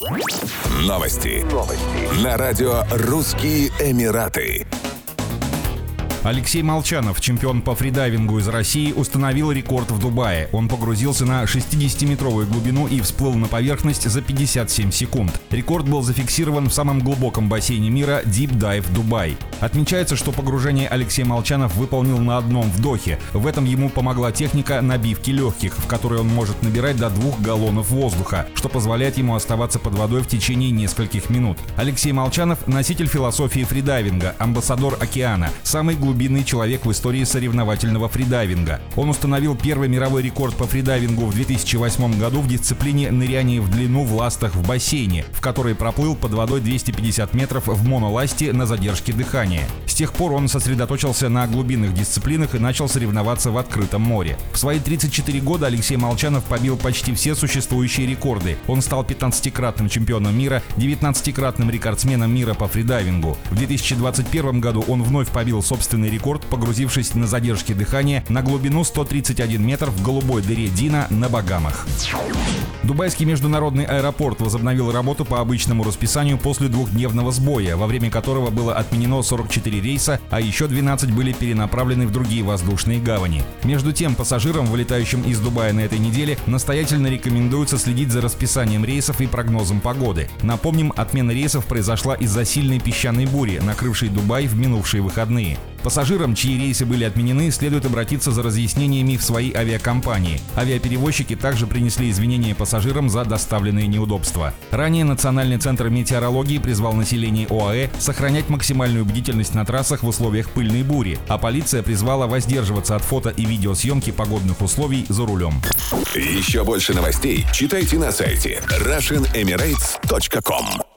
Новости. Новости. На радио «Русские Эмираты». Алексей Молчанов, чемпион по фридайвингу из России, установил рекорд в Дубае. Он погрузился на 60-метровую глубину и всплыл на поверхность за 57 секунд. Рекорд был зафиксирован в самом глубоком бассейне мира Deep Dive Dubai. Отмечается, что погружение Алексей Молчанов выполнил на одном вдохе. В этом ему помогла техника набивки легких, в которой он может набирать до двух галлонов воздуха, что позволяет ему оставаться под водой в течение нескольких минут. Алексей Молчанов – носитель философии фридайвинга, амбассадор океана, самый глубинный человек в истории соревновательного фридайвинга. Он установил первый мировой рекорд по фридайвингу в 2008 году в дисциплине ныряние в длину в ластах в бассейне, в которой проплыл под водой 250 метров в моноласте на задержке дыхания. С тех пор он сосредоточился на глубинных дисциплинах и начал соревноваться в открытом море. В свои 34 года Алексей Молчанов побил почти все существующие рекорды. Он стал 15-кратным чемпионом мира, 19-кратным рекордсменом мира по фридайвингу. В 2021 году он вновь побил собственный рекорд, погрузившись на задержке дыхания на глубину 131 метр в голубой дыре Дина на Багамах. Дубайский международный аэропорт возобновил работу по обычному расписанию после двухдневного сбоя, во время которого было отменено 44 рейса, а еще 12 были перенаправлены в другие воздушные гавани. Между тем, пассажирам, вылетающим из Дубая на этой неделе, настоятельно рекомендуется следить за расписанием рейсов и прогнозом погоды. Напомним, отмена рейсов произошла из-за сильной песчаной бури, накрывшей Дубай в минувшие выходные. Пассажирам, чьи рейсы были отменены, следует обратиться за разъяснениями в свои авиакомпании. Авиаперевозчики также принесли извинения пассажирам за доставленные неудобства. Ранее Национальный центр метеорологии призвал население ОАЭ сохранять максимальную бдительность на трассах в условиях пыльной бури, а полиция призвала воздерживаться от фото и видеосъемки погодных условий за рулем. Еще больше новостей читайте на сайте RussianEmirates.com